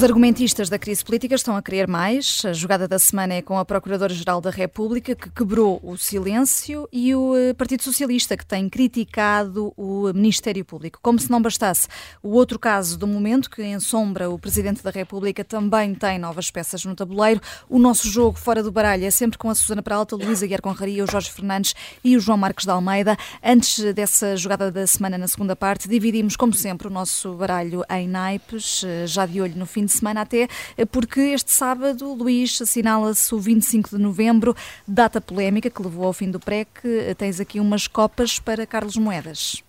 Os argumentistas da crise política estão a querer mais. A jogada da semana é com a Procuradora-Geral da República, que quebrou o silêncio, e o eh, Partido Socialista, que tem criticado o Ministério Público. Como se não bastasse, o outro caso do momento, que ensombra o Presidente da República, também tem novas peças no tabuleiro. O nosso jogo fora do baralho é sempre com a Susana Peralta, Luísa Guerra Conraria, o Jorge Fernandes e o João Marcos de Almeida. Antes dessa jogada da semana, na segunda parte, dividimos, como sempre, o nosso baralho em naipes, eh, já de olho no fim de semana até, eh, porque este sábado, Luís, assinala-se o 25 de novembro, data polémica que levou ao fim do PREC. Eh, tens aqui umas copas para Carlos Moedas.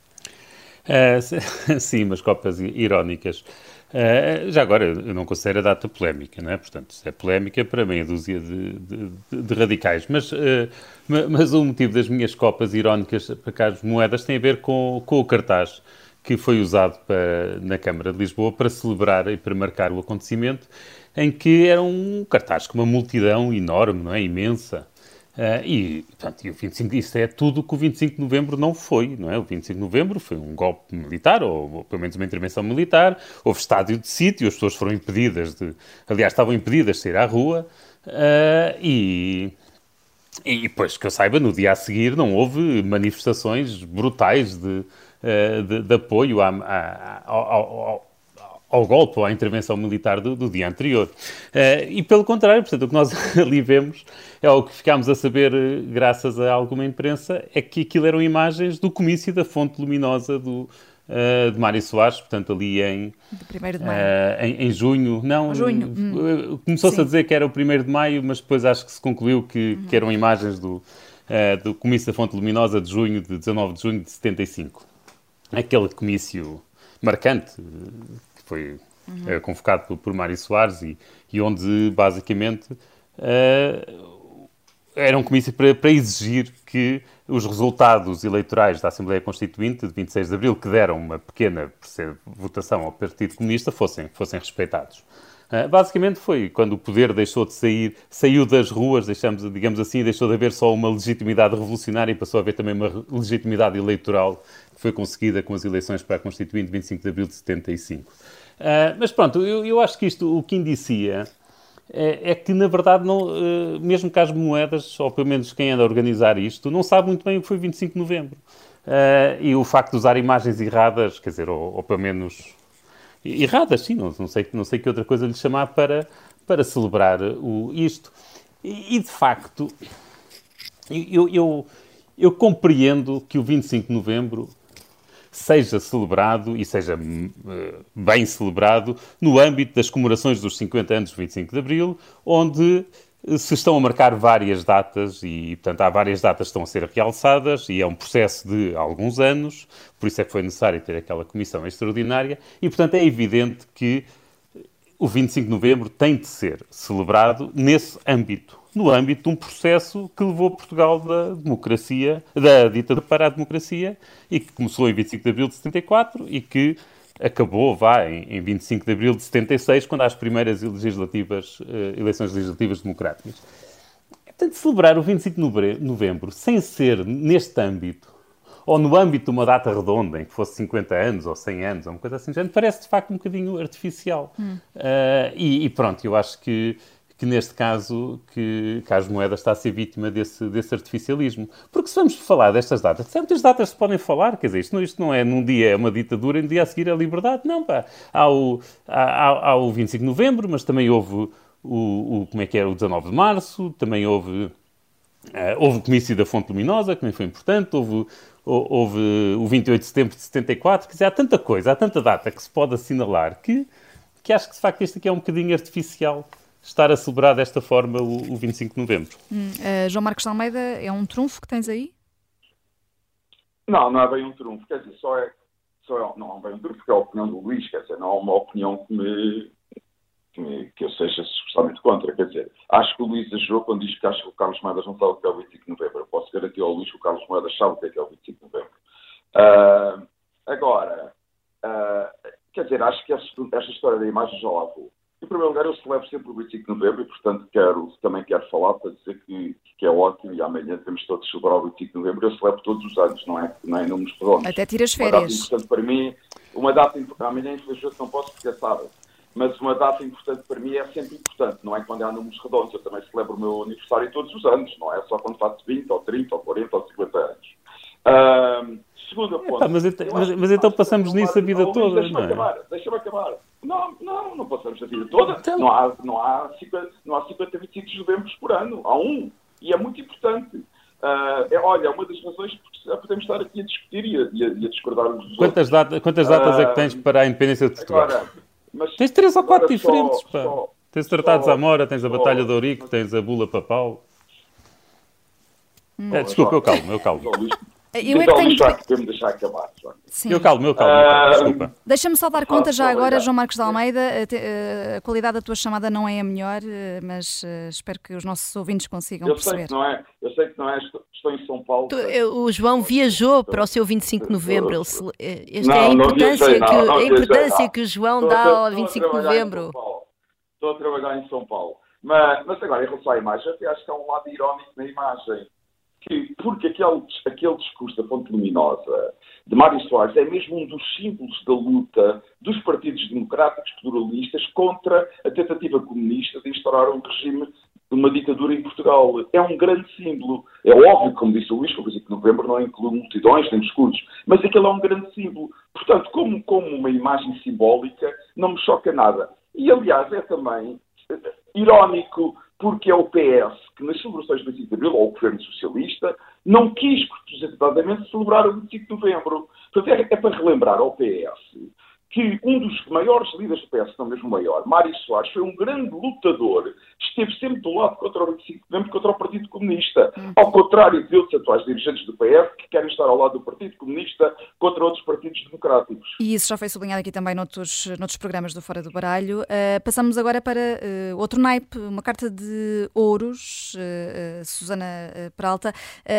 Uh, sim, umas copas irónicas. Uh, já agora, eu não considero a data polémica, não é? Portanto, é polémica para meia dúzia de, de, de radicais. Mas, uh, mas o motivo das minhas copas irónicas para Carlos Moedas tem a ver com, com o cartaz que foi usado para, na Câmara de Lisboa para celebrar e para marcar o acontecimento, em que era um cartaz com uma multidão enorme, não é? Imensa. Uh, e, portanto, e o 25, isso é tudo que o 25 de novembro não foi, não é? O 25 de novembro foi um golpe militar, ou, ou pelo menos uma intervenção militar, houve estádio de sítio, as pessoas foram impedidas de, aliás, estavam impedidas de sair à rua, uh, e, e, pois, que eu saiba, no dia a seguir não houve manifestações brutais de, eh, de, de apoio à, à, ao, ao, ao, golpe ou à intervenção militar do, do dia anterior. Uh, e pelo contrário, portanto, o que nós ali vemos é o que ficámos a saber, eh, graças a alguma imprensa, é que aquilo eram imagens do comício da fonte luminosa do, de Mário Soares, portanto, ali em, uh, em, em, junho. Não, junho. Hum. começou-se a dizer que era o 1 de maio, mas depois acho que se concluiu que, uhum. que eram imagens do, uh, do comício da fonte luminosa de junho, de 19 de junho de 75 aquele comício marcante que foi uhum. uh, convocado por, por Mário Soares e, e onde basicamente uh, era um comício para, para, exigir que os resultados eleitorais da Assembleia Constituinte de 26 de Abril, que deram uma pequena votação ao Partido Comunista, fossem, fossem respeitados. Uh, basicamente foi quando o poder deixou de sair, saiu das ruas, deixamos, digamos assim, deixou de haver só uma legitimidade revolucionária e passou a haver também uma legitimidade eleitoral foi conseguida com as eleições para a Constituinte de 25 de abril de 75. Uh, ah, mas pronto, eu, eu, acho que isto o que indicia é, é que, na verdade, não, uh, mesmo que as moedas, ou pelo menos quem anda a organizar isto, não sabe muito bem o que foi 25 de novembro. Uh, e o facto de usar imagens erradas, quer dizer, ou, ou pelo menos erradas, sim, não, não, sei, não sei que outra coisa lhe chamar para, para celebrar o, isto. E, e de facto, eu, eu, eu compreendo que o 25 de novembro seja celebrado e seja uh, bem celebrado no âmbito das comemorações dos 50 anos do 25 de Abril, onde se estão a marcar várias datas e, portanto, há várias datas que estão a ser realçadas e é um processo de alguns anos, por isso é que foi necessário ter aquela comissão extraordinária e, portanto, é evidente que o 25 de novembro tem de ser celebrado nesse âmbito no âmbito de um processo que levou Portugal da democracia, da ditadura para a democracia e que começou em 25 de abril de 74 e que acabou, vá, em, 25 de abril de 76, quando há as primeiras legislativas, uh, eleições legislativas democráticas. Portanto, celebrar o 25 de novembro sem ser neste âmbito, ou no âmbito de uma data redonda, em que fosse 50 anos ou 100 anos, ou uma coisa assim, parece de facto um bocadinho artificial. Hum. Uh, e, e, pronto, eu acho que que neste caso que Carlos Moeda está a ser vítima desse, desse artificialismo. Porque se vamos falar destas datas, certas datas se podem falar, quer dizer, isto não, isto não é num dia é uma ditadura e no dia a seguir é liberdade, não, pá. Há o, há, há o 25 de novembro, mas também houve o, o, como é que era, o 19 de março, também houve, uh, houve o comício da Fonte Luminosa, que também foi importante, houve, houve o 28 de setembro de 74, quer dizer, há tanta coisa, há tanta data que se pode assinalar que, que acho que de facto este aqui é um bocadinho artificial estar a celebrar desta forma o, o 25 de novembro. Hum, uh, João Marcos Almeida, é um trunfo que tens aí? Não, não é bem um trunfo. Quer dizer, só é, só é não é bem um trunfo, porque é a opinião do Luís, quer dizer, não é uma opinião que me, que, me, que eu seja especialmente contra. Quer dizer, acho que o Luís exagerou quando diz que acha que o Carlos Moedas não sabe o que é o 25 de novembro. Eu posso garantir ao Luís que o Carlos Moedas sabe o que é, que é o 25 de novembro. Uh, agora, uh, quer dizer, acho que esta, esta história da imagem já lá vou. Em primeiro lugar, eu celebro sempre o 25 de novembro e, portanto, quero, também quero falar para dizer que, que é ótimo e amanhã temos todos celebrar o 25 de novembro. Eu celebro todos os anos, não é, não é em números redondos. Até tiras férias. Uma data importante para mim. Uma data, amanhã, infelizmente, não posso porque é sábado. mas uma data importante para mim é sempre importante, não é quando há números redondos. Eu também celebro o meu aniversário todos os anos, não é só quando faço 20, ou 30, ou 40, ou 50 anos. Uh, segunda ponto. mas, mas, mas então passamos nisso a vida toda, deixa-me não é? Acabar, deixa-me acabar. Não, não, não passamos a vida toda. Então... Não, há, não, há 50, não há 50 25 de novembro por ano. Há um. E é muito importante. Uh, é, olha, é uma das razões porque podemos estar aqui a discutir e a, e a, e a dos quantas Datas, quantas datas uh, é que tens para a independência de Portugal? Agora, mas, tens três ou quatro diferentes, só, pá. Só, tens tratados à Mora, tens a Batalha de Ourique, tens a Bula Papal. Hum. É, desculpa, eu calmo, eu calmo. Eu é que tenho... deixar, deixar acabar. Sim. Eu calmo, eu calmo. Uh, desculpa. Deixa-me só dar conta já agora, João Marcos de Almeida. A, a, qualidade da tua chamada não é a melhor, eh, mas uh, espero que os nossos ouvintes consigam eu perceber. Sei que não é, eu sei que não é, estou em São Paulo. Tu, o João viajou para o seu 25 de novembro. Ele, eh, esta é a importância, viajei, que, não, a importância que o João dá ao 25 de novembro. Estou a trabalhar em São Paulo. Mas, mas agora, em relação à imagem, eu acho que há um lado irónico na imagem que, porque aquele, aquele discurso da Fonte Luminosa de Mário Soares é mesmo um dos símbolos da luta dos partidos democráticos pluralistas contra a tentativa comunista de instaurar um regime de uma ditadura em Portugal. É um grande símbolo. É óbvio, como disse o Luís, que novembro não inclui multidões nem discursos, mas aquele é um grande símbolo. Portanto, como, como uma imagem simbólica, não me choca nada. E, aliás, é também irónico porque é o PS que, nas celebrações do 25 de Abril, ou o governo socialista, não quis propositadamente celebrar o 25 de Novembro. Portanto, é, é para relembrar ao PS que um dos maiores líderes do PS, não mesmo maior, Mário Soares, foi um grande lutador, esteve sempre do lado contra o 25 de novembro, contra o Partido Comunista. Uhum. Ao contrário de outros atuais dirigentes do PS, que querem estar ao lado do Partido Comunista contra outros partidos democráticos. E isso já foi sublinhado aqui também noutros, noutros programas do Fora do Baralho. Uh, passamos agora para uh, outro naipe, uma carta de ouros, uh, Susana Peralta.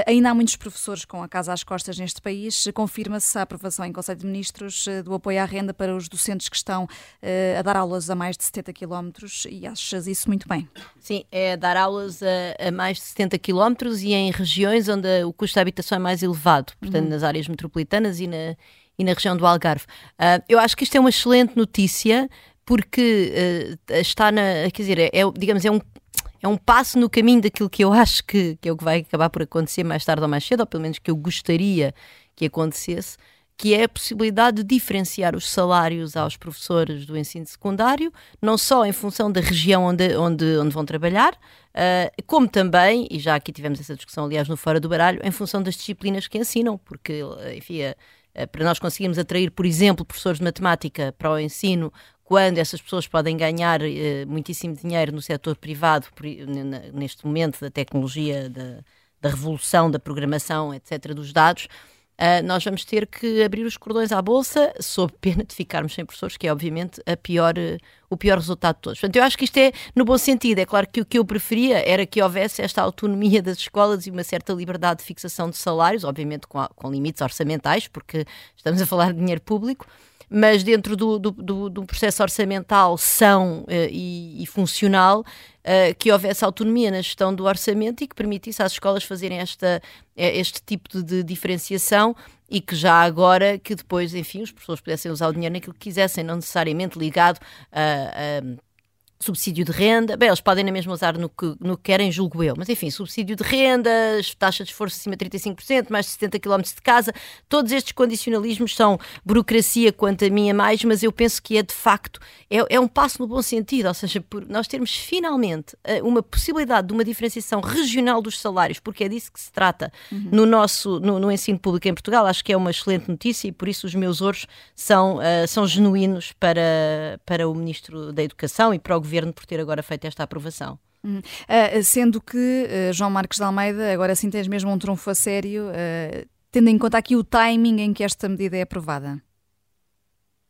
ainda há muitos professores com a casa às costas neste país. Confirma-se a aprovação em Conselho de Ministros do apoio à renda para os docentes que estão uh, a dar aulas a mais de 70 km e achas isso muito bem? Sim, é dar aulas a, a mais de 70 km e em regiões onde o custo da habitação é mais elevado, portanto, uhum. nas áreas metropolitanas e na, e na região do Algarve. Uh, eu acho que isto é uma excelente notícia porque uh, está na. Quer dizer, é, é, digamos, é um, é um passo no caminho daquilo que eu acho que, que é o que vai acabar por acontecer mais tarde ou mais cedo, ou pelo menos que eu gostaria que acontecesse, que é a possibilidade de diferenciar os salários aos professores do ensino secundário, não só em função da região onde, onde, onde vão trabalhar, uh, como também, e já aqui tivemos essa discussão, aliás, no Fora do Baralho, em função das disciplinas que ensinam, porque, enfim, uh, para nós conseguirmos atrair, por exemplo, professores de matemática para o ensino, quando essas pessoas podem ganhar uh, muitíssimo dinheiro no setor privado, neste momento da tecnologia, da, da revolução da programação, etc., dos dados, uh, nós vamos ter que abrir os cordões à bolsa, sob pena de ficarmos sem professores, que é obviamente a pior, uh, o pior resultado de todos. Portanto, eu acho que isto é no bom sentido. É claro que o que eu preferia era que houvesse esta autonomia das escolas e uma certa liberdade de fixação de salários, obviamente com, com limites orçamentais, porque estamos a falar de dinheiro público mas dentro do, do, do, do processo orçamental são uh, e, e, funcional, uh, que houvesse autonomia na gestão do orçamento e que permitisse às escolas fazerem esta, eh, este tipo de, diferenciação e que já agora, que depois, enfim, os professores pudessem usar o dinheiro naquilo que quisessem, não necessariamente ligado a, a subsídio de renda, bem, eles podem na mesma usar no que, no que querem, julgo eu, mas enfim, subsídio de rendas, taxa de esforço acima de 35%, mais de 70 km de casa, todos estes condicionalismos são burocracia quanto a mim é mais, mas eu penso que é de facto, é, é um passo no bom sentido, ou seja, por nós termos finalmente eh, uma possibilidade de uma diferenciação regional dos salários, porque é disso que se trata uhum. no nosso, no, no, ensino público em Portugal, acho que é uma excelente notícia e por isso os meus ouros são, uh, são genuínos para, para o Ministro da Educação e para o Governo Governo por ter agora feito esta aprovação. Hum. Uh, sendo que, uh, João Marcos de Almeida, agora sim tens mesmo um trunfo a sério, uh, tendo em conta aqui o timing em que esta medida é aprovada.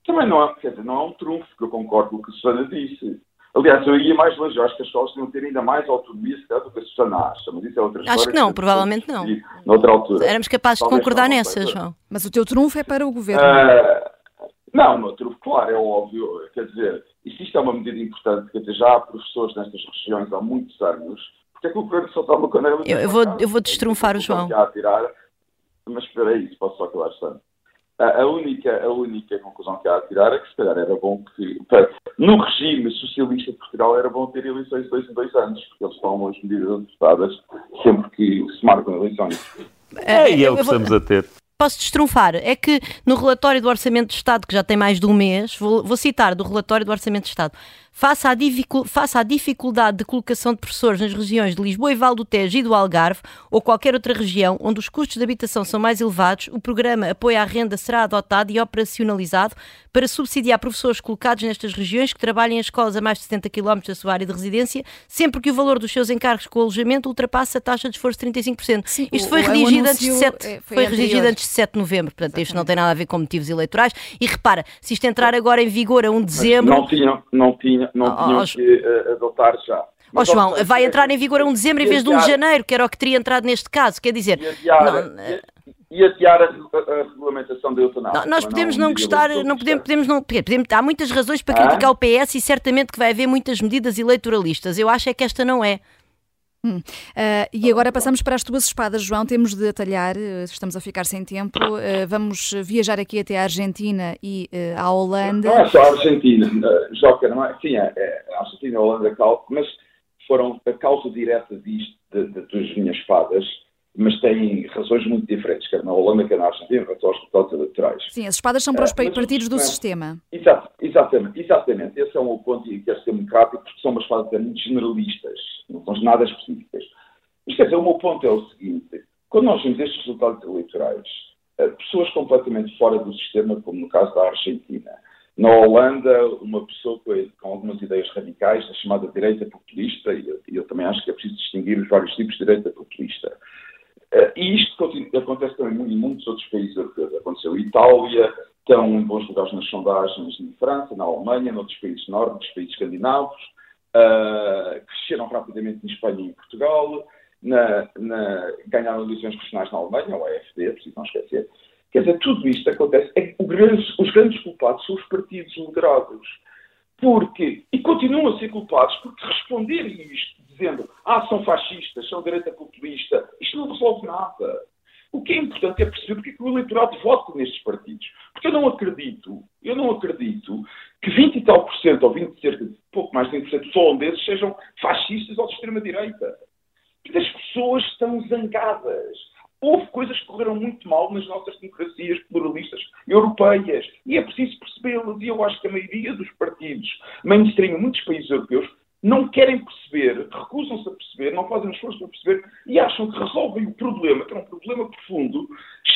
Também não há, quer dizer, não há um trunfo, que eu concordo com o que a Susana disse. Aliás, eu ia mais longe, eu acho que as escolas deviam ter ainda mais autonomia se do que a Susana acha, mas isso é outra história. Acho que não, provavelmente não. Noutra altura. Éramos capazes Talvez de concordar nessa, João. Mas o teu trunfo é para o governo. não, o meu trunfo, claro, é óbvio. Quer dizer, e se isto é uma medida importante, quer dizer, já há professores nestas regiões há muitos anos, porque é que o governo só está uma Eu, eu, vou, eu vou destrunfar o João. A tirar, mas espera aí, posso só acabar, Santo. a, única, a única conclusão que há a tirar é que se calhar era bom que, no regime socialista de Portugal, era bom ter eleições de dois em dois anos, porque eles tomam as medidas adotadas sempre que se marcam eleições. É, e é o que estamos a ter posso destrunfar? É que no relatório do Orçamento de Estado, que já tem mais de um mês, vou, vou citar do relatório do Orçamento de Estado, Face à, face à dificuldade de colocação de professores nas regiões de Lisboa e Val do Tejo e do Algarve, ou qualquer outra região onde os custos de habitação são mais elevados, o programa Apoio à Renda será adotado e operacionalizado para subsidiar professores colocados nestas regiões que trabalhem em escolas a mais de 70 km da sua área de residência, sempre que o valor dos seus encargos com alojamento ultrapasse a taxa de esforço de 35%. Sim, Isto foi, redigido, antes de 7, é, foi, foi redigido antes de 7 de novembro, portanto, Exatamente. isto não tem nada a ver com motivos eleitorais. E repara, se isto entrar agora em vigor a 1 de dezembro. Não tinham, não tinha tinha, não oh, tinham oh, que uh, adotar já. Ó oh, João, vai entrar em vigor a 1 de dezembro em vez de 1 de janeiro, que era o que teria entrado neste caso. Quer dizer. E adiar, não, e, adiar a, a, a, regulamentação da eutanásia. nós podemos não, não gostar, não podemos, podemos não. Podemos, há muitas razões para criticar ah? o PS e certamente que vai haver muitas medidas eleitoralistas. Eu acho é que esta não é. Hum. Uh, e agora passamos para as tuas espadas, João. Temos de atalhar, eh, estamos a ficar sem tempo. Uh, vamos viajar aqui até a Argentina e uh, à Holanda. Não é só a Argentina, uh, Joca, não é? Sim, é, é a Argentina e a Holanda, mas foram a causa direta disto, de, de, das minhas espadas, mas têm razões muito diferentes, quer na Holanda, quer na Argentina, quanto aos resultados eleitorais. Sim, as espadas são para os partidos do sistema. Exato, exatamente, exatamente. Esse é um ponto que é democrático, porque são umas espadas muito generalistas não são nada específicas. Mas quer dizer, o meu ponto é o seguinte: quando nós vemos estes resultados eleitorais, eh, pessoas completamente fora do sistema, como no caso da Argentina, na Holanda, uma pessoa com algumas ideias radicais, a chamada direita populista, e eu, também acho que é preciso distinguir os vários tipos de direita populista. Eh, e isto acontece também em muitos outros países europeus. Aconteceu em Itália, estão em bons lugares nas sondagens em França, na Alemanha, noutros países nórdicos, países escandinavos uh, cresceram rapidamente em Espanha e em Portugal, na, na, ganharam eleições regionais na Alemanha, o AFD, preciso não esquecer. Quer dizer, tudo isto acontece. É, os grandes culpados são os partidos moderados. Porque, e continuam a ser culpados, porque responderem isto, dizendo, ah, são fascistas, são direita populista, isto não resolve nada. O que é importante é perceber porque é que o eleitorado vota nestes partidos. Porque eu não acredito, eu não acredito que 20 e tal por cento, ou 20, cerca de pouco mais de 20% dos holandeses sejam fascistas ou de extrema-direita. Porque as pessoas estão zangadas. Houve coisas que correram muito mal nas nossas democracias pluralistas europeias. E é preciso percebê-las. E eu acho que a maioria dos partidos mainstream em muitos países europeus não querem perceber, recusam-se a perceber, não fazem esforço para perceber e acham que resolvem o problema, que é um problema profundo,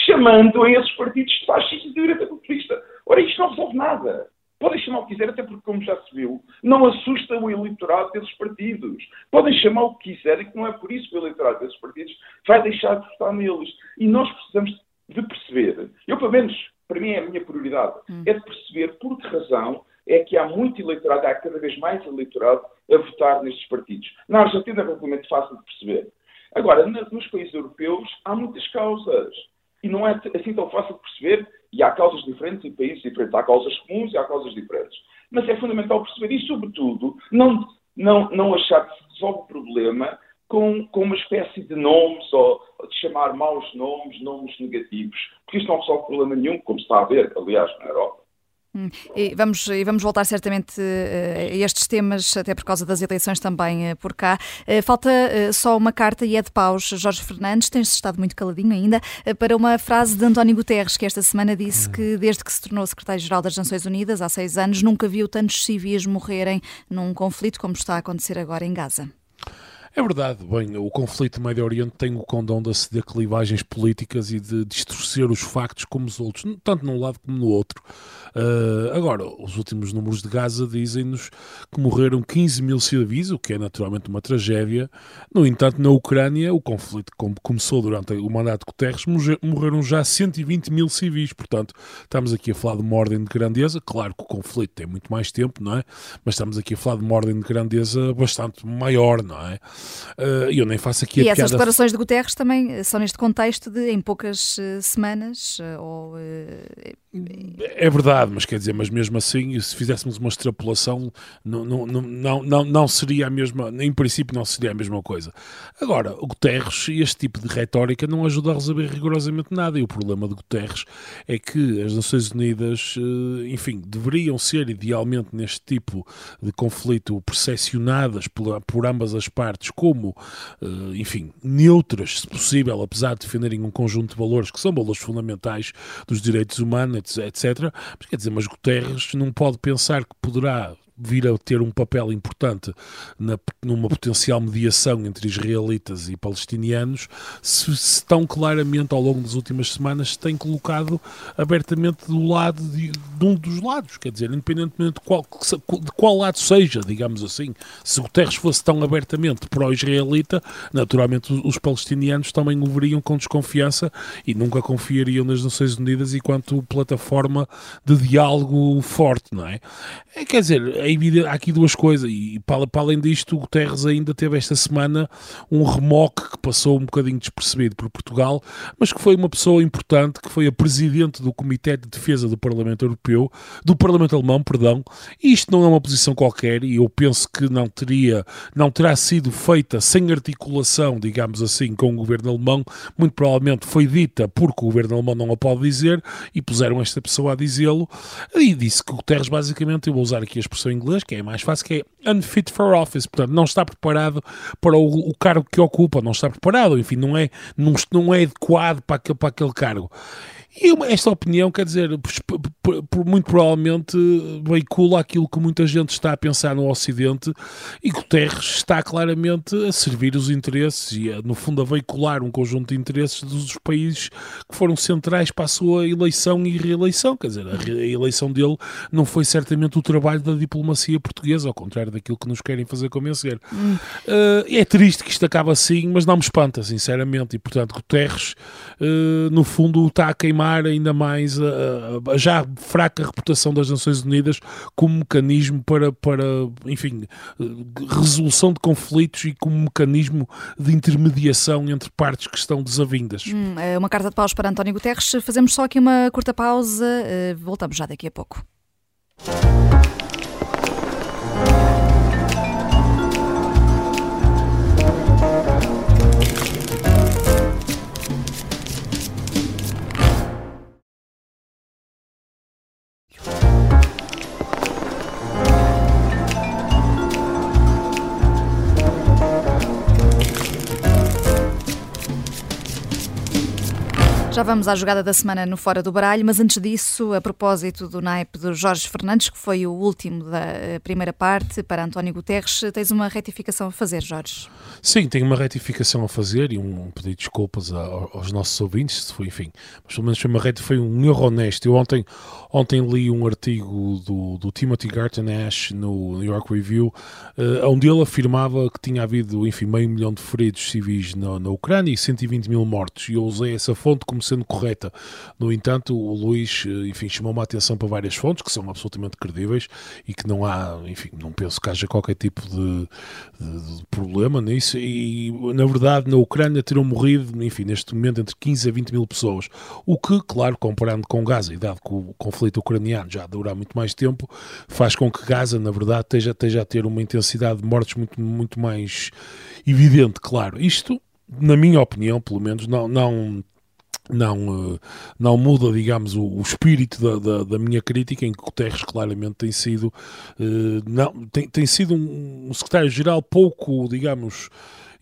chamando a esses partidos de fascistas de direita populista. Ora, isto não resolve nada. Podem chamar o que quiser, até porque, como já se viu, não assusta o eleitorado desses partidos. Podem chamar o que quiserem, que não é por isso que o eleitorado desses partidos vai deixar de votar neles. E nós precisamos de perceber, eu pelo menos, para mim é a minha prioridade, hum. é de perceber por que razão é que há muito eleitorado, há cada vez mais eleitorado a votar nestes partidos. Na Argentina é relativamente fácil de perceber. Agora, nos países europeus há muitas causas. E não é assim tão fácil de perceber, e há causas diferentes em países diferentes. Há causas comuns e há causas diferentes. Mas é fundamental perceber e, sobretudo, não, não, não achar que se resolve o problema com, com uma espécie de nomes ou de chamar maus nomes, nomes negativos. Porque isto não resolve problema nenhum, como se está a ver, aliás, na Europa. Hum. E vamos, e vamos voltar certamente eh, a estes temas, até por causa das eleições também eh, por cá. Eh, falta só uma carta e é de paus. Jorge Fernandes, tens estado muito caladinho ainda, para uma frase de António Guterres, que esta semana disse que desde que se tornou secretário-geral das Nações Unidas, há seis anos, nunca viu tantos civis morrerem num conflito como está a acontecer agora em Gaza. É verdade. Bem, o conflito no Médio Oriente tem o condão de aceder clivagens políticas e de distorcer os factos como os outros, tanto num lado como no outro. Uh, agora, os últimos números de Gaza dizem-nos que morreram 15 mil civis, o que é naturalmente uma tragédia. No entanto, na Ucrânia, o conflito como começou durante o mandato de Guterres, morreram já 120 mil civis. Portanto, estamos aqui a falar de uma ordem de grandeza. Claro que o conflito tem muito mais tempo, não é? Mas estamos aqui a falar de uma ordem de grandeza bastante maior, não é? Uh, eu nem faço aqui e a essas piada... declarações de Guterres também são neste contexto de em poucas uh, semanas uh, ou... É verdade, mas quer dizer, mas mesmo assim, se fizéssemos uma extrapolação, não, não, não, não, não seria a mesma, em princípio não seria a mesma coisa. Agora, o Guterres, este tipo de retórica não ajuda a resolver rigorosamente nada, e o problema de Guterres é que as Nações Unidas, enfim, deveriam ser idealmente neste tipo de conflito percepcionadas por ambas as partes como, enfim, neutras, se possível, apesar de defenderem um conjunto de valores que são valores fundamentais dos direitos humanos, etc. Mas quer dizer, mas Guterres não pode pensar que poderá vir a ter um papel importante na, numa potencial mediação entre israelitas e palestinianos, se, se, tão claramente ao longo das últimas semanas se tem colocado abertamente do lado de, de um dos lados, quer dizer, independentemente de qual, de qual lado seja, digamos assim. Se Guterres fosse tão abertamente pró-israelita, naturalmente os, os palestinianos também o veriam com desconfiança e nunca confiariam nas Nações Unidas enquanto plataforma de diálogo forte, não é? é quer dizer, é evidente, há aqui duas coisas, e para, para, além disto, o Guterres ainda teve esta semana um remoque que passou um bocadinho despercebido por Portugal, mas que foi uma pessoa importante, que foi a presidente do Comitê de Defesa do Parlamento Europeu, do Parlamento Alemão, perdão, e isto não é uma posição qualquer, e eu penso que não teria, não terá sido feita sem articulação, digamos assim, com o governo alemão, muito provavelmente foi dita porque o governo alemão não a pode dizer, e puseram esta pessoa a dizê-lo, e disse que o Guterres, basicamente, eu vou usar aqui a expressão inglês, que é mais fácil, que é unfit for office, portanto, não está preparado para o, o cargo que ocupa, não está preparado, enfim, não é, não, não é adequado para para aquele cargo. E esta opinião, quer dizer, muito provavelmente veicula aquilo que muita gente está a pensar no Ocidente e Guterres está claramente a servir os interesses e, no fundo, a veicular um conjunto de interesses dos países que foram centrais para a sua eleição e reeleição. Quer dizer, a eleição dele não foi certamente o trabalho da diplomacia portuguesa, ao contrário daquilo que nos querem fazer convencer. Uh, é triste que isto acabe assim, mas não me espanta, sinceramente. E, portanto, Guterres, uh, no fundo, está a queimar ainda mais a, a já fraca reputação das Nações Unidas como mecanismo para, para enfim, resolução de conflitos e como mecanismo de intermediação entre partes que estão desavindas. Hum, uma carta de paus para António Guterres. Fazemos só aqui uma curta pausa. Eh, voltamos já daqui a pouco. Já vamos à jogada da semana no Fora do Baralho, mas antes disso, a propósito do naipe do Jorge Fernandes, que foi o último da eh, primeira parte, para António Guterres, tens uma retificação a fazer, Jorge? Sim, tenho uma retificação a fazer e um, pedido de desculpas aos nossos ouvintes, se foi, enfim, mas pelo menos foi uma reta, foi um erro honesto. Eu ontem, ontem li um artigo do, do Timothy Garton Ash no New York Review, uh, onde ele afirmava que tinha havido, enfim, meio milhão de feridos civis na, na Ucrânia e 120 mil mortos, e eu usei essa fonte como sendo correta. No entanto, o Luís, eh, enfim, chamou-me a atenção para várias fontes que são absolutamente credíveis e que não há, enfim, não penso que haja qualquer tipo de, de, de problema nisso. E, na verdade, na Ucrânia terão morrido, enfim, neste momento entre 15 a 20 mil pessoas. O que, claro, comparando com Gaza, e dado que o conflito ucraniano já durar muito mais tempo, faz com que Gaza, na verdade, esteja, esteja a ter uma intensidade de mortes muito, muito mais evidente, claro. Isto, na minha opinião, pelo menos, não, não não, eh, não muda, digamos, o, o espírito da, da, da, minha crítica, em que Guterres claramente tem sido, uh, não, tem, tem sido um, um secretário-geral pouco, digamos,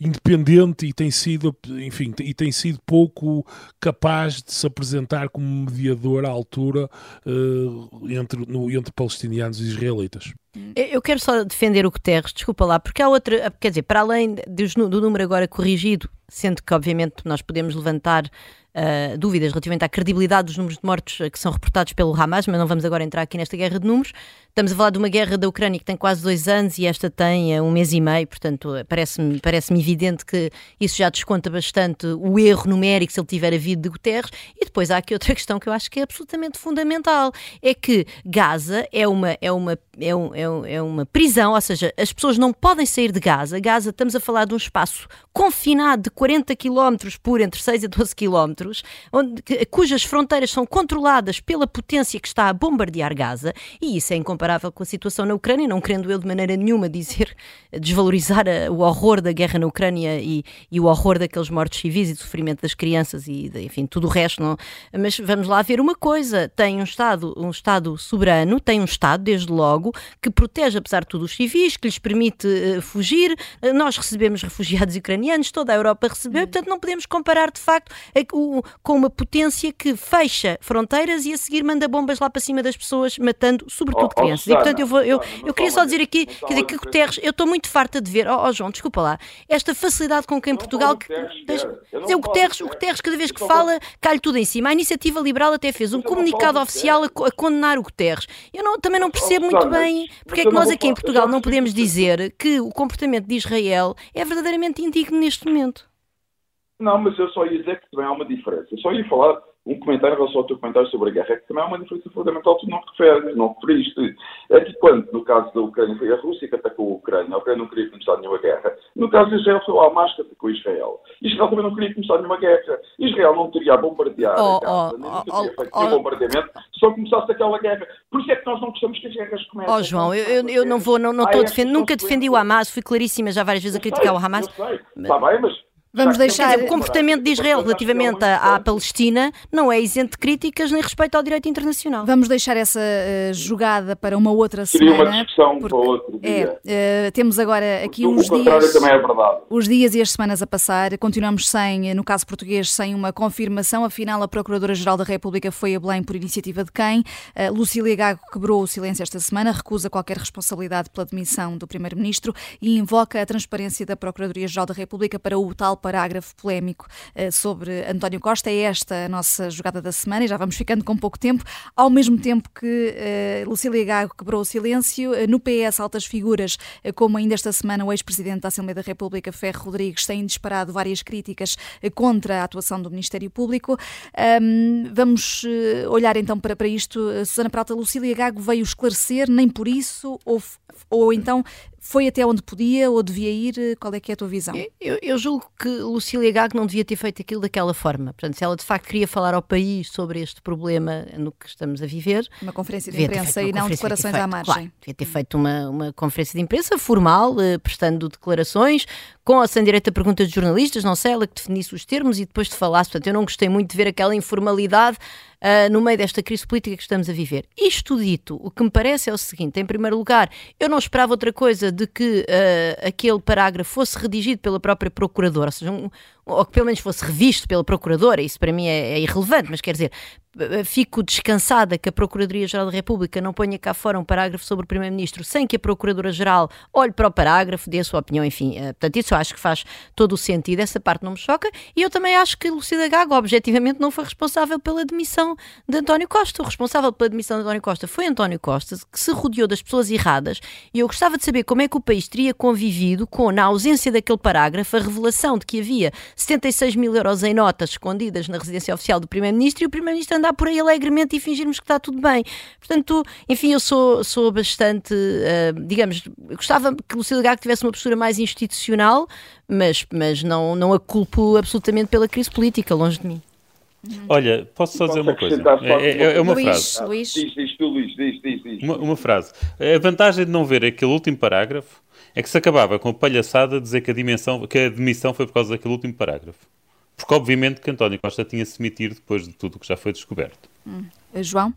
independente e tem sido, enfim, e tem sido pouco capaz de se apresentar como mediador à altura uh, entre, no, entre palestinianos e israelitas. Eu quero só defender o Guterres, desculpa lá, porque há outra, quer dizer, para além do número agora corrigido, sendo que obviamente nós podemos levantar uh, dúvidas relativamente à credibilidade dos números de mortos que são reportados pelo Hamas, mas não vamos agora entrar aqui nesta guerra de números. Estamos a falar de uma guerra da Ucrânia que tem quase dois anos e esta tem um mês e meio, portanto parece-me parece evidente que isso já desconta bastante o erro numérico se ele tiver havido de Guterres. E depois há aqui outra questão que eu acho que é absolutamente fundamental, é que Gaza é uma, é uma, é, um, é, um, é uma prisão, ou seja, as pessoas não podem sair de Gaza. Gaza, estamos a falar de um espaço confinado de 40 km por entre 6 e 12 km, onde, cujas fronteiras são controladas pela potência que está a bombardear Gaza, e isso é incomparável com a situação na Ucrânia, não querendo eu de maneira nenhuma dizer, desvalorizar a, o horror da guerra na Ucrânia e, e, o horror daqueles mortos civis e do sofrimento das crianças e, de, enfim, tudo o resto, não? mas vamos lá ver uma coisa, tem um Estado, um Estado soberano, tem um Estado, desde logo, que protege, apesar de tudo, os civis, que lhes permite uh, fugir, nós recebemos refugiados ucranianos, toda a Europa recebeu, hum. portanto não podemos comparar de facto com uma potência que fecha fronteiras e a seguir manda bombas lá para cima das pessoas, matando sobretudo oh, crianças. E portanto eu, vou, eu, eu queria só dizer aqui, quer dizer, que Guterres, eu estou muito farta de ver, ó oh, oh, João, desculpa lá, esta facilidade com que em Portugal. Que, deixa, dizer, o, Guterres, o Guterres, cada vez que fala, cai tudo em cima. A iniciativa liberal até fez um comunicado oficial a, a, condenar o Guterres. Eu não, também não percebo muito bem porque é que nós aqui em Portugal não podemos dizer que o comportamento de Israel é verdadeiramente indigno neste momento. Não, mas eu só ia dizer que também há uma diferença. Eu só ia falar um comentário em relação ao teu comentário sobre a guerra, é que também há uma diferença fundamental tu não referes, não referiste. É que quando, no caso da Ucrânia, foi a Rússia que atacou a Ucrânia, a Ucrânia não queria começar nenhuma guerra. No caso de Israel, foi o Hamas que atacou Israel. Israel também não queria começar nenhuma guerra. Israel não teria a bombardear oh, a Gaza, oh, nem oh, teria feito oh, bombardeamento se só começasse aquela guerra. Por isso é que nós não gostamos que as guerras comecem. Oh, João, eu, eu, eu não vou, não, não estou a defender, nunca defendi o Hamas, fui claríssima já várias vezes a criticar o Hamas. Eu sei, está bem, mas Vamos deixar. o comportamento de Israel relativamente à, à, Palestina não é isento de críticas nem respeito ao direito internacional. Vamos deixar essa uh, jogada para uma outra Seria semana. Seria uma discussão para outro dia. É, uh, temos agora aqui uns dias. É. Os dias e as semanas a passar. Continuamos sem, no caso português, sem uma confirmação. Afinal, a Procuradora-Geral da República foi a Belém por iniciativa de quem? Uh, Lucília Gago quebrou o silêncio esta semana, recusa qualquer responsabilidade pela demissão do Primeiro-Ministro e invoca a transparência da Procuradoria-Geral da República para o tal parágrafo polémico uh, sobre António Costa. É esta a nossa jogada da semana e já vamos ficando com pouco tempo. Ao mesmo tempo que uh, Lucília Gago quebrou o silêncio, uh, no PS altas figuras, como ainda esta semana o ex-presidente da Assembleia da República, Ferro Rodrigues, têm disparado várias críticas contra a atuação do Ministério Público. Vamos olhar então para, para isto. Susana Prata, Lucília Gago veio esclarecer, nem por isso, ou, ou então foi até onde podia ou devia ir? Qual é que é a tua visão? Eu, eu julgo que Lucília Gago não devia ter feito aquilo daquela forma. Portanto, se ela de facto queria falar ao país sobre este problema no que estamos a viver... Uma conferência de imprensa e não declarações à margem. Claro, devia ter feito uma, uma conferência de imprensa formal, eh, prestando declarações, com a sem direito a perguntas de jornalistas, não sei, ela que definisse os termos e depois te falasse. Portanto, eu não gostei muito de ver aquela informalidade uh, no meio desta crise política que estamos a viver. Isto dito, o que me parece é o seguinte: em primeiro lugar, eu não esperava outra coisa de que uh, aquele parágrafo fosse redigido pela própria Procuradora, ou seja, um, ou que pelo menos fosse revisto pela Procuradora, isso para mim é, é irrelevante, mas quer dizer, fico descansada que a Procuradoria-Geral da República não ponha cá fora um parágrafo sobre o Primeiro-Ministro sem que a Procuradora-Geral olhe para o parágrafo, dê a sua opinião, enfim. Uh, portanto, isso eu acho que faz todo o sentido, essa parte não me choca. E eu também acho que Lucida Gago, objetivamente, não foi responsável pela demissão de António Costa. O responsável pela demissão de António Costa foi António Costa, que se rodeou das pessoas erradas. E eu gostava de saber como é que o país teria convivido com, na ausência daquele parágrafo, a revelação de que havia 76 mil euros em notas escondidas na residência oficial do Primeiro-Ministro e o Primeiro-Ministro andar por aí alegremente e fingirmos que está tudo bem. Portanto, enfim, eu sou, sou bastante, uh, digamos, gostava que Lucília Gago tivesse uma postura mais institucional, mas, mas não, não a culpo absolutamente pela crise política, longe de mim. Olha, posso só dizer uma coisa? É, é, é uma Luís, frase. Luís. Diz, diz tu, Luís, diz, diz, diz. Uma, uma, frase. A vantagem de não ver aquele último parágrafo é que se acabava com a palhaçada de dizer que a, dimensão, que a demissão foi por causa daquele último parágrafo. Porque, obviamente, que António Costa tinha se metido depois de tudo o que já foi descoberto. Hum. João?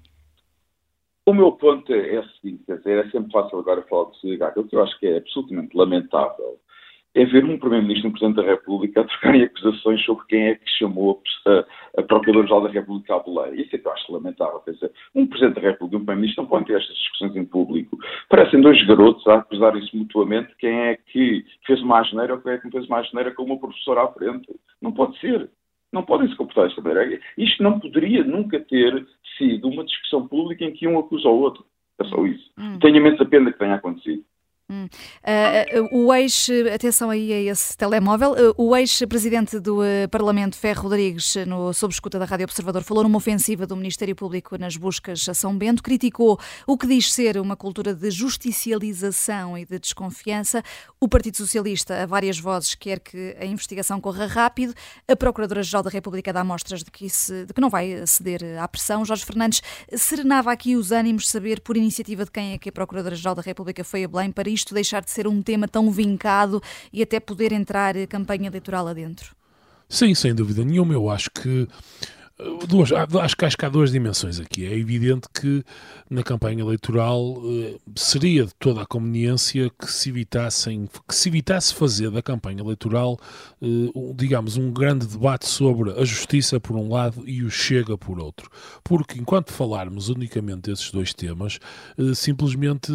O meu ponto é o seguinte, quer dizer, é sempre fácil agora falar de Siligaga. O que eu acho que é absolutamente lamentável é ver um Primeiro-Ministro e um Presidente da República a trocarem acusações sobre quem é que chamou a, a Procuradora-Geral da República à boleia. Isso é que eu acho lamentável. Quer dizer, um Presidente da República e um Primeiro-Ministro não podem ter estas discussões em público. Parecem dois garotos a acusarem-se mutuamente quem é que fez uma asneira ou quem é que não fez uma asneira com uma professora à frente. Não pode ser. Não podem se comportar desta maneira. Isto não poderia nunca ter sido uma discussão pública em que um acusa o outro. É só isso. Hum. Tenho imensa pena que tenha acontecido. Hum. Uh, o ex, atenção aí a esse telemóvel, uh, o ex-presidente do uh, Parlamento, Ferro Rodrigues, no sob escuta da Rádio Observador, falou numa ofensiva do Ministério Público nas buscas a São Bento, criticou o que diz ser uma cultura de justicialização e de desconfiança. O Partido Socialista, a várias vozes, quer que a investigação corra rápido. A Procuradora-Geral da República dá mostras de que, de que não vai ceder à pressão. Jorge Fernandes serenava aqui os ânimos, saber por iniciativa de quem é que a Procuradora-Geral da República foi a Belém para isto deixar de ser um tema tão vincado e até poder entrar campanha eleitoral adentro? Sim, sem dúvida nenhuma. Eu acho que Duas, acho, que, acho que há duas dimensões aqui. É evidente que na campanha eleitoral eh, seria de toda a conveniência que se evitassem, que se evitasse fazer da campanha eleitoral, eh, digamos, um grande debate sobre a justiça por um lado e o chega por outro. Porque enquanto falarmos unicamente desses dois temas, eh, simplesmente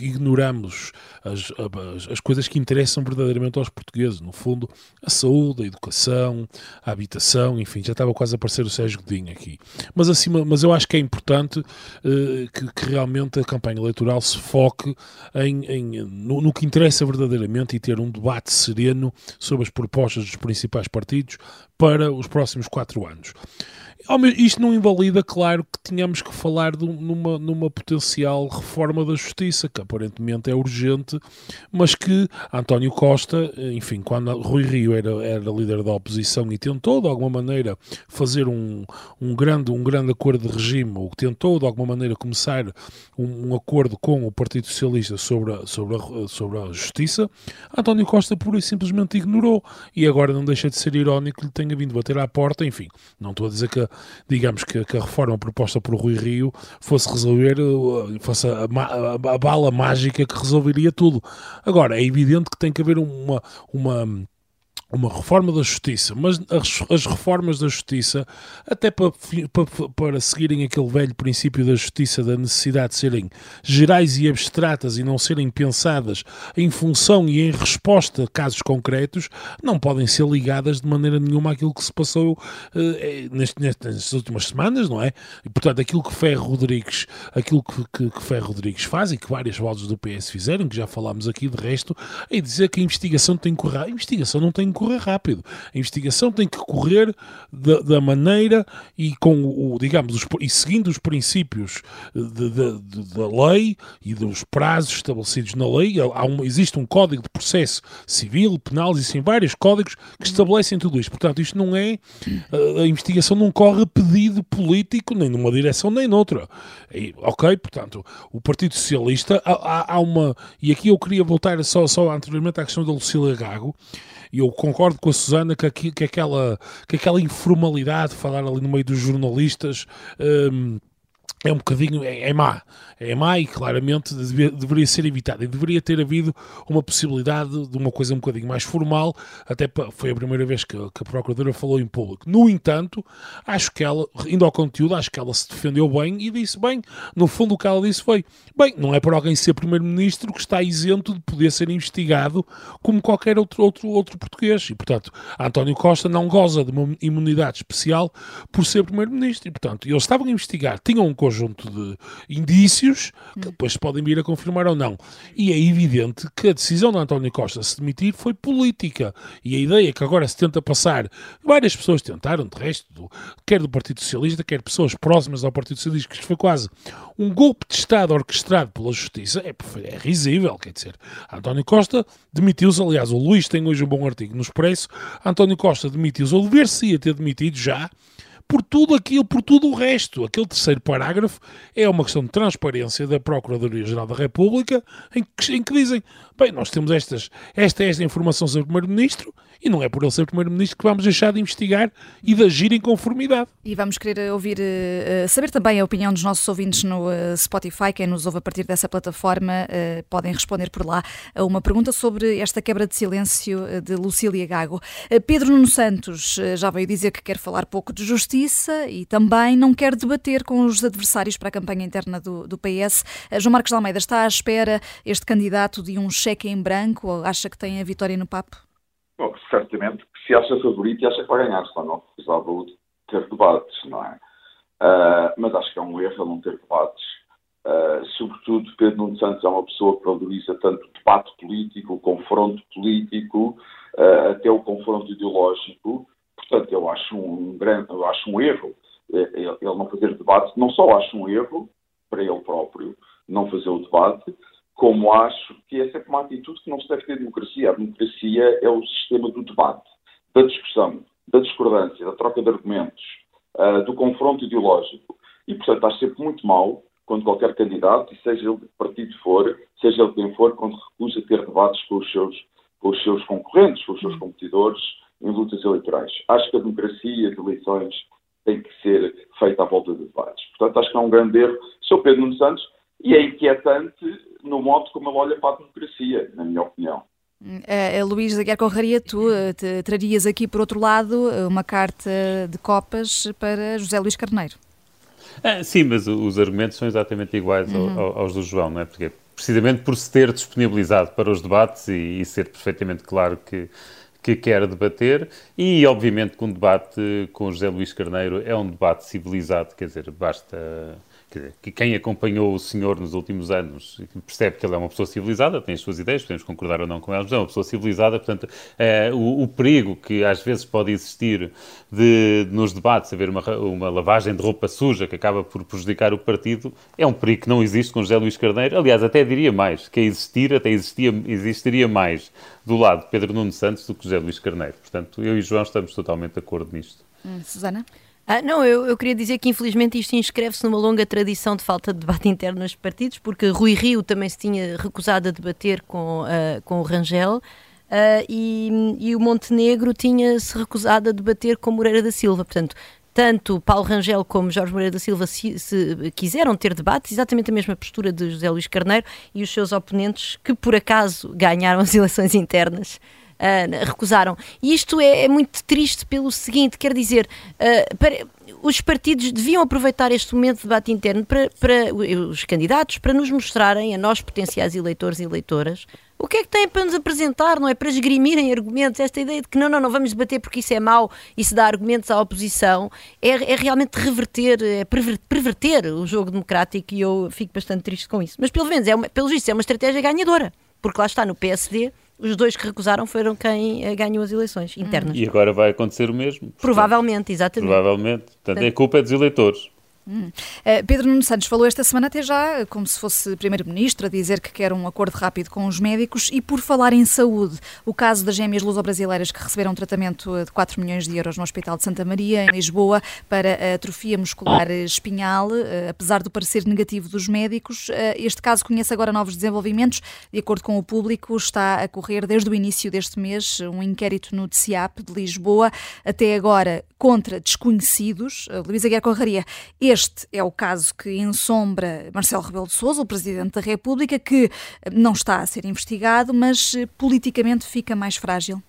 ignoramos as, as, as coisas que interessam verdadeiramente aos portugueses. No fundo, a saúde, a educação, a habitação, enfim, já estava quase a aparecer Sérgio Godinho aqui. Mas, acima, mas eu acho que é importante uh, que, que, realmente a campanha eleitoral se foque em, em no, no, que interessa verdadeiramente e ter um debate sereno sobre as propostas dos principais partidos para os próximos quatro anos. Isto não invalida, claro, que tínhamos que falar de, numa, numa potencial reforma da justiça, que aparentemente é urgente, mas que António Costa, enfim, quando Rui Rio era, era líder da oposição e tentou de alguma maneira fazer um, um, grande, um grande acordo de regime, ou tentou de alguma maneira começar um, um acordo com o Partido Socialista sobre a, sobre, a, sobre a justiça, António Costa pura e simplesmente ignorou. E agora não deixa de ser irónico que lhe tenha vindo bater à porta, enfim, não estou a dizer que digamos que, que, a reforma proposta por Rui Rio fosse resolver, eh, fosse a, a, a, bala mágica que resolveria tudo. Agora, é evidente que tem que haver uma, uma uma reforma da justiça, mas as, as, reformas da justiça, até para, para, para seguirem aquele velho princípio da justiça, da necessidade de serem gerais e abstratas e não serem pensadas em função e em resposta a casos concretos, não podem ser ligadas de maneira nenhuma àquilo que se passou uh, neste, nestas últimas semanas, não é? E, portanto, aquilo que Ferro Rodrigues, aquilo que, que, que Ferro Rodrigues faz e que várias vozes do PS fizeram, que já falámos aqui de resto, é dizer que a investigação tem que correr. A investigação não tem que correr rápido. A investigação tem que correr da, da maneira e com o, digamos, os, e seguindo os princípios da lei e dos prazos estabelecidos na lei. Há um, existe um código de processo civil, penal, existem vários códigos que estabelecem tudo isto. Portanto, isto não é. A investigação não corre pedido político, nem numa direção nem noutra. E, ok, portanto, o Partido Socialista, há, há, há, uma. E aqui eu queria voltar só, só anteriormente à questão da Lucília Gago. E eu concordo com a Susana que, que, aquela, que aquela informalidade, falar ali no meio dos jornalistas. Um, é um bocadinho, é, é má, é má e claramente deve, deveria ser evitada. E deveria ter havido uma possibilidade de uma coisa um bocadinho mais formal, até foi a primeira vez que, que, a Procuradora falou em público. No entanto, acho que ela, indo ao conteúdo, acho que ela se defendeu bem e disse bem. No fundo, o que ela disse foi: bem, não é para alguém ser Primeiro-Ministro que está isento de poder ser investigado como qualquer outro, outro, outro português. E, portanto, António Costa não goza de uma imunidade especial por ser Primeiro-Ministro. E, portanto, eles estavam a investigar, tinham um conjunto de indícios que depois podem vir a confirmar ou não. E é evidente que a decisão de António Costa se demitir foi política. E a ideia que agora se tenta passar, várias pessoas tentaram, de resto, quer do Partido Socialista, quer pessoas próximas ao Partido Socialista, que isto foi quase um golpe de Estado orquestrado pela Justiça, é, é risível, quer dizer. António Costa demitiu-se, aliás, o Luís tem hoje um bom artigo no Expresso, António Costa demitiu-se, ou dever-se ter demitido já, por tudo aquilo, por tudo o resto. Aquele terceiro parágrafo é uma questão de transparência da Procuradoria-Geral da República, em que, em que, dizem, bem, nós temos estas, esta, esta informação sobre o Primeiro-Ministro e não é por ele ser Primeiro-Ministro que vamos deixar de investigar e de agir em conformidade. E vamos querer ouvir, uh, saber também a opinião dos nossos ouvintes no Spotify, quem nos ouve a partir dessa plataforma, podem responder por lá a uma pergunta sobre esta quebra de silêncio de Lucília Gago. Pedro Nuno Santos já veio dizer que quer falar pouco de justiça e também não quer debater com os adversários para a campanha interna do, do PS. João Marcos de Almeida está à espera, este candidato, de um cheque em branco ou acha que tem a vitória no papo? Bom, certamente que se acha favorito e acha que vai ganhar, senão não precisava ter debates, não é? Uh, mas acho que é um erro não ter debates. Uh, sobretudo, Pedro Nuno Santos é uma pessoa que valoriza tanto o debate político, o confronto político, uh, até o confronto ideológico. Portanto, eu acho um, grande, eu acho um erro ele não fazer debate. Não só acho um erro para ele próprio não fazer o debate, como acho que é sempre uma atitude que não se deve ter democracia. A democracia é o sistema do debate, da discussão, da discordância, da troca de argumentos, uh, do confronto ideológico. E, portanto, acho sempre muito mal quando qualquer candidato, e seja ele de partido for, seja ele quem for, quando recusa ter debates com os seus, com os seus concorrentes, com os seus competidores em lutas eleitorais. Acho que a democracia as eleições têm que ser feitas à volta de debates. Portanto, acho que é um grande erro. Sou Pedro Nuno Santos e é inquietante no modo como ele olha para a democracia, na minha opinião. Uh, Luís Aguiar Corraria, tu uh, trarias aqui, por outro lado, uma carta de copas para José Luís Carneiro. Ah, sim, mas os argumentos são exatamente iguais uhum. ao, aos do João, não é? Porque precisamente por se ter disponibilizado para os debates e, e ser perfeitamente claro que, que quer debater e, obviamente, que um debate com José Luís Carneiro é um debate civilizado, quer dizer, basta que quem acompanhou o senhor nos últimos anos percebe que ele é uma pessoa civilizada, tem as suas ideias, podemos concordar ou não com elas, mas é uma pessoa civilizada, portanto, é, o, o, perigo que às vezes pode existir de, nos debates haver uma, uma lavagem de roupa suja que acaba por prejudicar o partido, é um perigo que não existe com José Luís Carneiro, aliás, até diria mais, que a existir, até existia, existiria mais do lado de Pedro Nuno Santos do que José Luís Carneiro. Portanto, eu e João estamos totalmente de acordo nisto. Hum, Susana? Ah, não, eu, eu, queria dizer que infelizmente isto inscreve-se numa longa tradição de falta de debate interno nos partidos, porque Rui Rio também se tinha recusado a debater com, uh, com o Rangel uh, e, e, o Montenegro tinha-se recusado a debater com Moreira da Silva. Portanto, tanto Paulo Rangel como Jorge Moreira da Silva se, se, quiseram ter debates, exatamente a mesma postura de José Luís Carneiro e os seus oponentes, que por acaso ganharam as eleições internas uh, recusaram. E isto é, é, muito triste pelo seguinte: quer dizer, uh, para, os partidos deviam aproveitar este momento de debate interno para, para os candidatos para nos mostrarem, a nós potenciais eleitores e eleitoras, o que é que têm para nos apresentar, não é? Para esgrimirem argumentos. Esta ideia de que não, não, não vamos debater porque isso é mau e se dá argumentos à oposição é, é realmente reverter, é perverter o jogo democrático e eu fico bastante triste com isso. Mas pelo menos, é uma, pelo visto, é uma estratégia ganhadora, porque lá está no PSD os dois que recusaram foram quem eh, ganhou as eleições internas. E agora vai acontecer o mesmo. Portanto, provavelmente, exatamente. Provavelmente. Portanto, a culpa é dos eleitores. Hum. Uh, Pedro Nuno Santos falou esta semana até já como se fosse primeiro-ministro a dizer que quer um acordo rápido com os médicos e por falar em saúde, o caso das gêmeas luso-brasileiras que receberam tratamento de 4 milhões de euros no Hospital de Santa Maria, em Lisboa, para atrofia muscular espinhal, uh, apesar do parecer negativo dos médicos, uh, este caso conhece agora novos desenvolvimentos. De acordo com o público, está a correr desde o início deste mês um inquérito no DCIAP de Lisboa, até agora contra desconhecidos. Luísa Guerra Corraria, este é o caso que ensombra Marcelo Rebelo de Sousa, o Presidente da República, que não está a ser investigado, mas eh, politicamente fica mais frágil.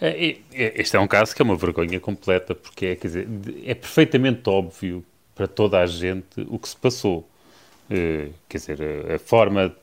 É, este é um caso que é uma vergonha completa, porque é, dizer, é perfeitamente óbvio para toda a gente o que se passou. Eh, quer dizer, a forma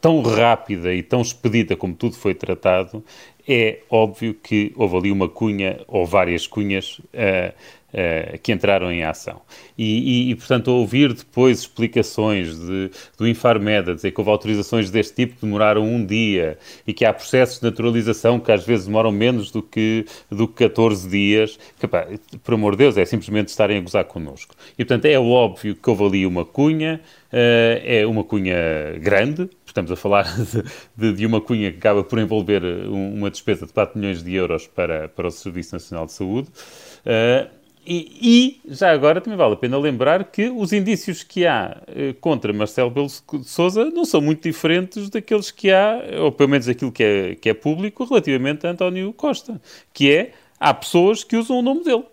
tão rápida e tão expedita como tudo foi tratado, é óbvio que houve ali uma cunha ou várias cunhas uh, uh, que entraram em ação. E, e, e, portanto, ouvir depois explicações de, do Infarmed a dizer que houve autorizações deste tipo que demoraram um dia e que há processos de naturalização que às vezes demoram menos do que, do que 14 dias, que, pá, por amor de Deus, é simplesmente estarem a gozar connosco. E, portanto, é óbvio que houve ali uma cunha, uh, é uma cunha grande, estamos a falar de, de, uma cunha que acaba por envolver uma despesa de 4 milhões de euros para, para o Serviço Nacional de Saúde. Uh, e, e, já agora também vale a pena lembrar que os indícios que há eh, contra Marcelo Belo Souza não são muito diferentes daqueles que há, ou pelo menos aquilo que é, que é público, relativamente a António Costa, que é, há pessoas que usam o nome dele.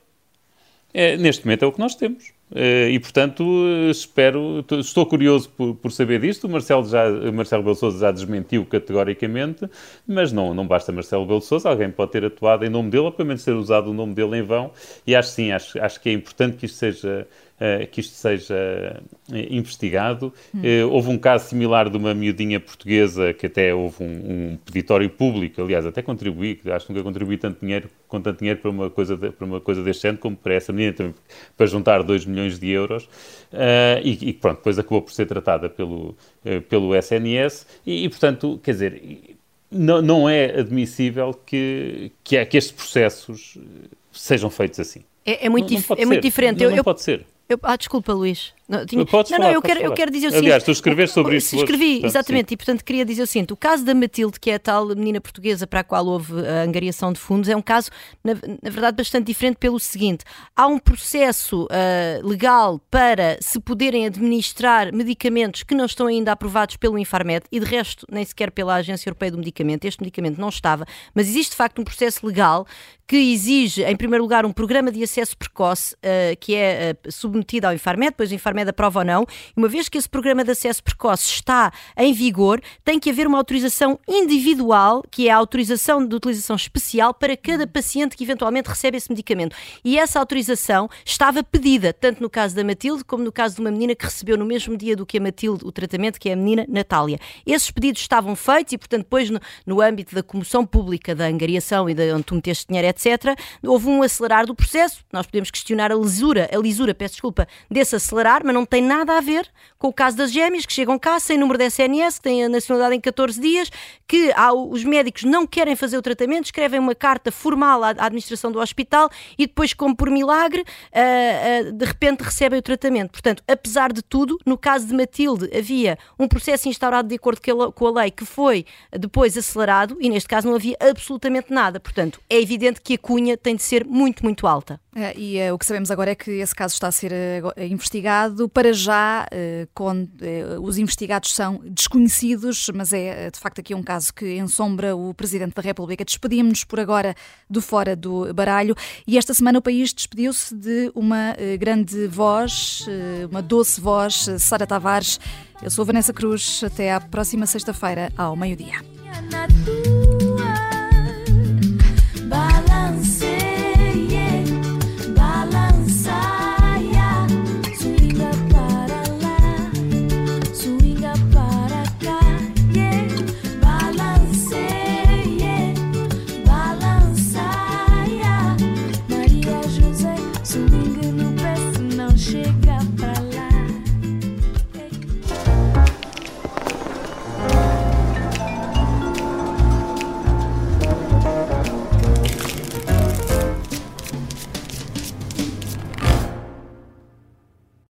É, neste momento é o que nós temos. Uh, e, portanto, espero, estou curioso por, por, saber disto. O Marcelo, já, Marcelo Belo já desmentiu categoricamente, mas não, não basta Marcelo Belo Souza, alguém pode ter atuado em nome dele, ou pelo menos ter usado o nome dele em vão. E acho sim, acho, acho que é importante que isto seja uh, que isto seja investigado. Hum. houve um caso similar de uma miudinha portuguesa que até houve um, um peditório público, aliás, até contribuí, acho que nunca contribuí tanto dinheiro, com tanto dinheiro para uma coisa, de, para uma coisa deste género como para essa menina, também para juntar 2 milhões de euros. e, e pronto, depois acabou por ser tratada pelo, pelo SNS e, e, portanto, quer dizer não, não é admissível que, que, é, que estes processos sejam feitos assim. É, é muito, não, não é muito diferente. Não, eu, não pode ser. Eu, ah, desculpa, Luís. Não, tinha... Podes não, falar, não, eu quero, falar. eu quero dizer o seguinte. Aliás, tu escreveste sobre isso. Escrevi, portanto, exatamente, sim. e portanto queria dizer o seguinte: o caso da Matilde, que é a tal menina portuguesa para a qual houve a angariação de fundos, é um caso, na, na verdade, bastante diferente pelo seguinte: há um processo uh, legal para se poderem administrar medicamentos que não estão ainda aprovados pelo Infarmed e de resto nem sequer pela Agência Europeia do Medicamento. Este medicamento não estava, mas existe de facto um processo legal que exige, em primeiro lugar, um programa de acesso precoce uh, que é uh, submetido ao Infarmed, depois o Infarmed aprova ou não. Uma vez que esse programa de acesso precoce está em vigor, tem que haver uma autorização individual, que é a autorização de utilização especial para cada paciente que eventualmente recebe esse medicamento. E essa autorização estava pedida, tanto no caso da Matilde como no caso de uma menina que recebeu no mesmo dia do que a Matilde o tratamento, que é a menina Natália. Esses pedidos estavam feitos e, portanto, depois no, no âmbito da comoção pública da angariação e de onde tu meteste dinheiro, etc., houve um acelerar do processo. Nós podemos questionar a lisura, a lisura, peço desculpa, desse acelerar, mas não tem nada a ver com o caso das gêmeas que chegam cá sem número de SNS, que têm a nacionalidade em 14 dias, que os médicos não querem fazer o tratamento, escrevem uma carta formal à, administração do hospital e depois, como por milagre, uh, uh, de repente recebem o tratamento. Portanto, apesar de tudo, no caso de Matilde havia um processo instaurado de acordo com a lei que foi depois acelerado e neste caso não havia absolutamente nada. Portanto, é evidente que a cunha tem de ser muito, muito alta. É, e uh, o que sabemos agora é que esse caso está a ser uh, Para já, uh, com, os investigados são desconhecidos, mas é de facto aqui um caso que ensombra o Presidente da República. Despedimos-nos por agora do Fora do Baralho e esta semana o país despediu-se de uma grande voz, uma doce voz, Sara Tavares. Eu sou Vanessa Cruz. Até à próxima sexta-feira, ao meio-dia.